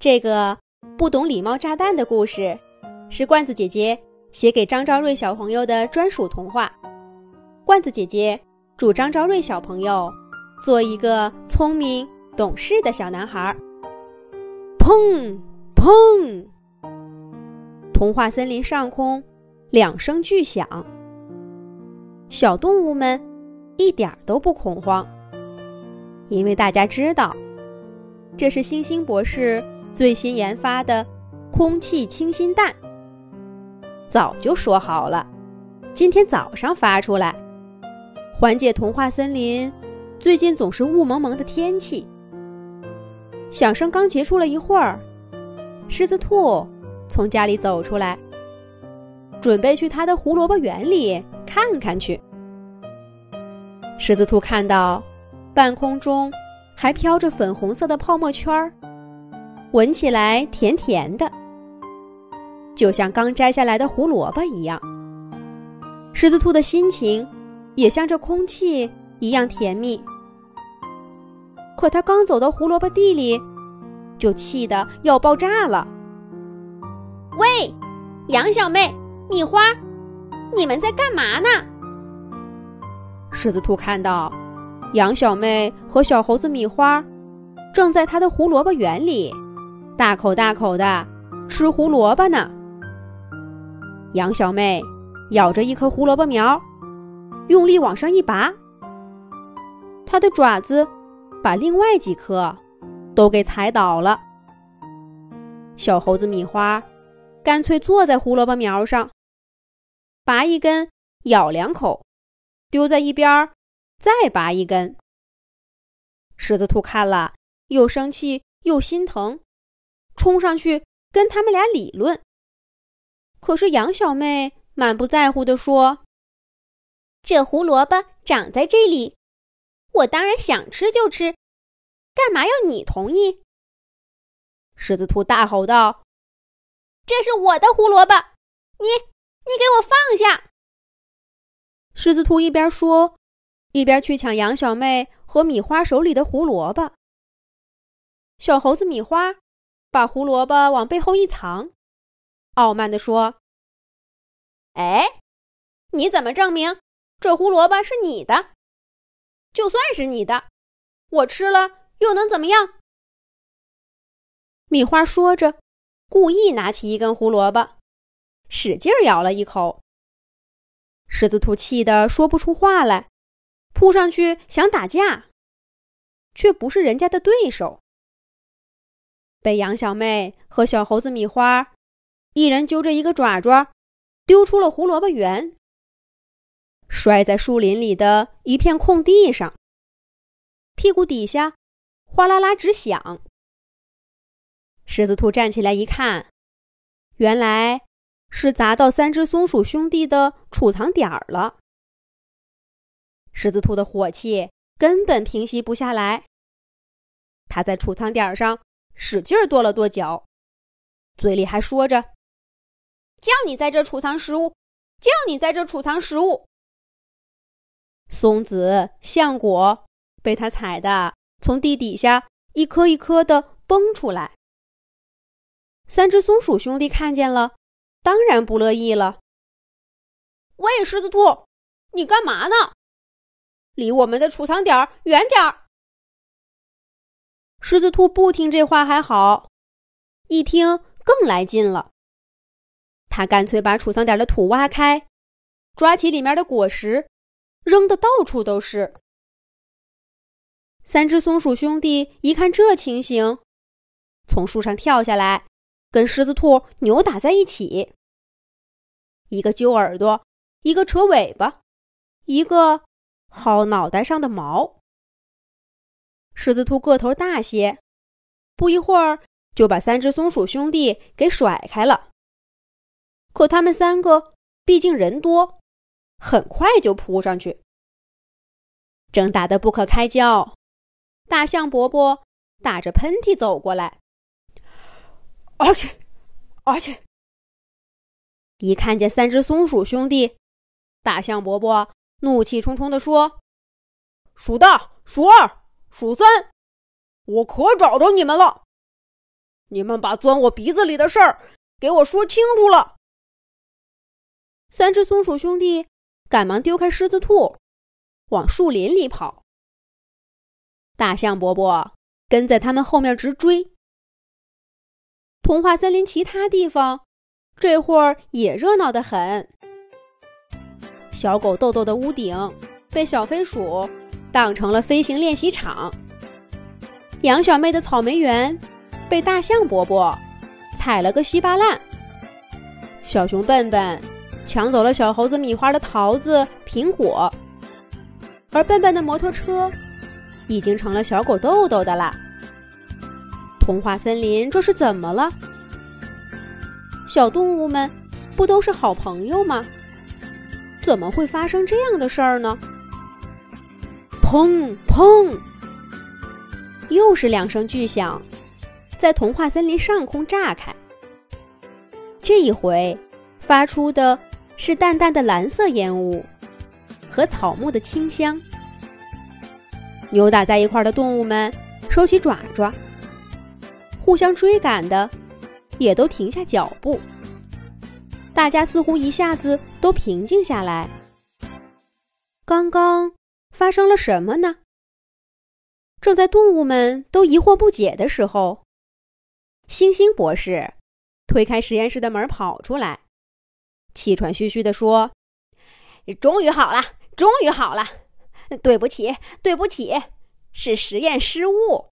这个不懂礼貌炸弹的故事，是罐子姐姐写给张昭瑞小朋友的专属童话。罐子姐姐祝张昭瑞小朋友做一个聪明懂事的小男孩。砰砰！童话森林上空两声巨响，小动物们一点都不恐慌，因为大家知道这是星星博士。最新研发的空气清新弹，早就说好了，今天早上发出来，缓解童话森林最近总是雾蒙蒙的天气。响声刚结束了一会儿，狮子兔从家里走出来，准备去他的胡萝卜园里看看去。狮子兔看到半空中还飘着粉红色的泡沫圈儿。闻起来甜甜的，就像刚摘下来的胡萝卜一样。狮子兔的心情也像这空气一样甜蜜。可他刚走到胡萝卜地里，就气得要爆炸了。喂，杨小妹、米花，你们在干嘛呢？狮子兔看到杨小妹和小猴子米花正在他的胡萝卜园里。大口大口的吃胡萝卜呢。杨小妹咬着一颗胡萝卜苗，用力往上一拔，她的爪子把另外几颗都给踩倒了。小猴子米花干脆坐在胡萝卜苗上，拔一根咬两口，丢在一边儿，再拔一根。狮子兔看了，又生气又心疼。冲上去跟他们俩理论，可是杨小妹满不在乎地说：“这胡萝卜长在这里，我当然想吃就吃，干嘛要你同意？”狮子兔大吼道：“这是我的胡萝卜，你你给我放下！”狮子兔一边说，一边去抢杨小妹和米花手里的胡萝卜。小猴子米花。把胡萝卜往背后一藏，傲慢地说：“哎，你怎么证明这胡萝卜是你的？就算是你的，我吃了又能怎么样？”米花说着，故意拿起一根胡萝卜，使劲咬了一口。狮子兔气得说不出话来，扑上去想打架，却不是人家的对手。被杨小妹和小猴子米花一人揪着一个爪爪，丢出了胡萝卜园，摔在树林里的一片空地上，屁股底下哗啦啦直响。狮子兔站起来一看，原来是砸到三只松鼠兄弟的储藏点儿了。狮子兔的火气根本平息不下来，他在储藏点上。使劲跺了跺脚，嘴里还说着：“叫你在这储藏食物，叫你在这储藏食物。”松子、橡果被他踩的从地底下一颗一颗的崩出来。三只松鼠兄弟看见了，当然不乐意了。“喂，狮子兔，你干嘛呢？离我们的储藏点远点儿！”狮子兔不听这话还好，一听更来劲了。他干脆把储藏点的土挖开，抓起里面的果实，扔的到处都是。三只松鼠兄弟一看这情形，从树上跳下来，跟狮子兔扭打在一起。一个揪耳朵，一个扯尾巴，一个薅脑袋上的毛。狮子兔个头大些，不一会儿就把三只松鼠兄弟给甩开了。可他们三个毕竟人多，很快就扑上去，正打得不可开交。大象伯伯打着喷嚏走过来，而且，而且，一看见三只松鼠兄弟，大象伯伯怒气冲冲地说：“数大，数二。”数三，我可找着你们了！你们把钻我鼻子里的事儿给我说清楚了。三只松鼠兄弟赶忙丢开狮子兔，往树林里跑。大象伯伯跟在他们后面直追。童话森林其他地方这会儿也热闹得很。小狗豆豆的屋顶被小飞鼠当成了飞行练习场。杨小妹的草莓园被大象伯伯踩了个稀巴烂。小熊笨笨抢走了小猴子米花的桃子、苹果，而笨笨的摩托车已经成了小狗豆豆的啦。童话森林这是怎么了？小动物们不都是好朋友吗？怎么会发生这样的事儿呢？砰砰！又是两声巨响，在童话森林上空炸开。这一回，发出的是淡淡的蓝色烟雾和草木的清香。扭打在一块的动物们收起爪爪，互相追赶的也都停下脚步。大家似乎一下子都平静下来。刚刚发生了什么呢？正在动物们都疑惑不解的时候，星星博士推开实验室的门跑出来，气喘吁吁地说：“终于好了，终于好了！对不起，对不起，是实验失误。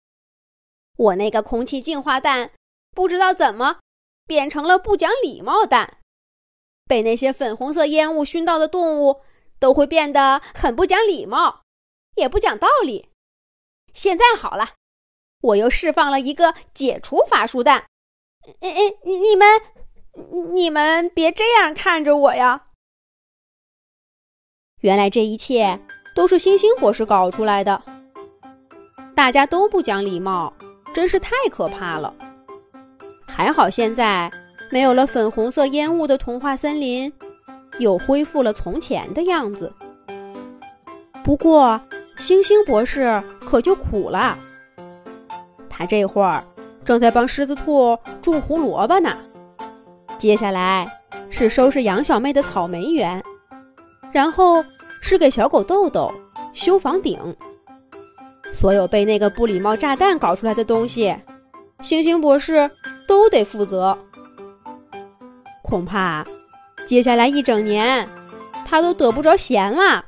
我那个空气净化蛋不知道怎么变成了不讲礼貌蛋，被那些粉红色烟雾熏到的动物都会变得很不讲礼貌，也不讲道理。”现在好了，我又释放了一个解除法术弹。哎哎，你你们，你们别这样看着我呀！原来这一切都是星星博士搞出来的。大家都不讲礼貌，真是太可怕了。还好现在没有了粉红色烟雾的童话森林，又恢复了从前的样子。不过。星星博士可就苦了，他这会儿正在帮狮子兔种胡萝卜呢。接下来是收拾杨小妹的草莓园，然后是给小狗豆豆修房顶。所有被那个不礼貌炸弹搞出来的东西，星星博士都得负责。恐怕接下来一整年，他都得不着闲了。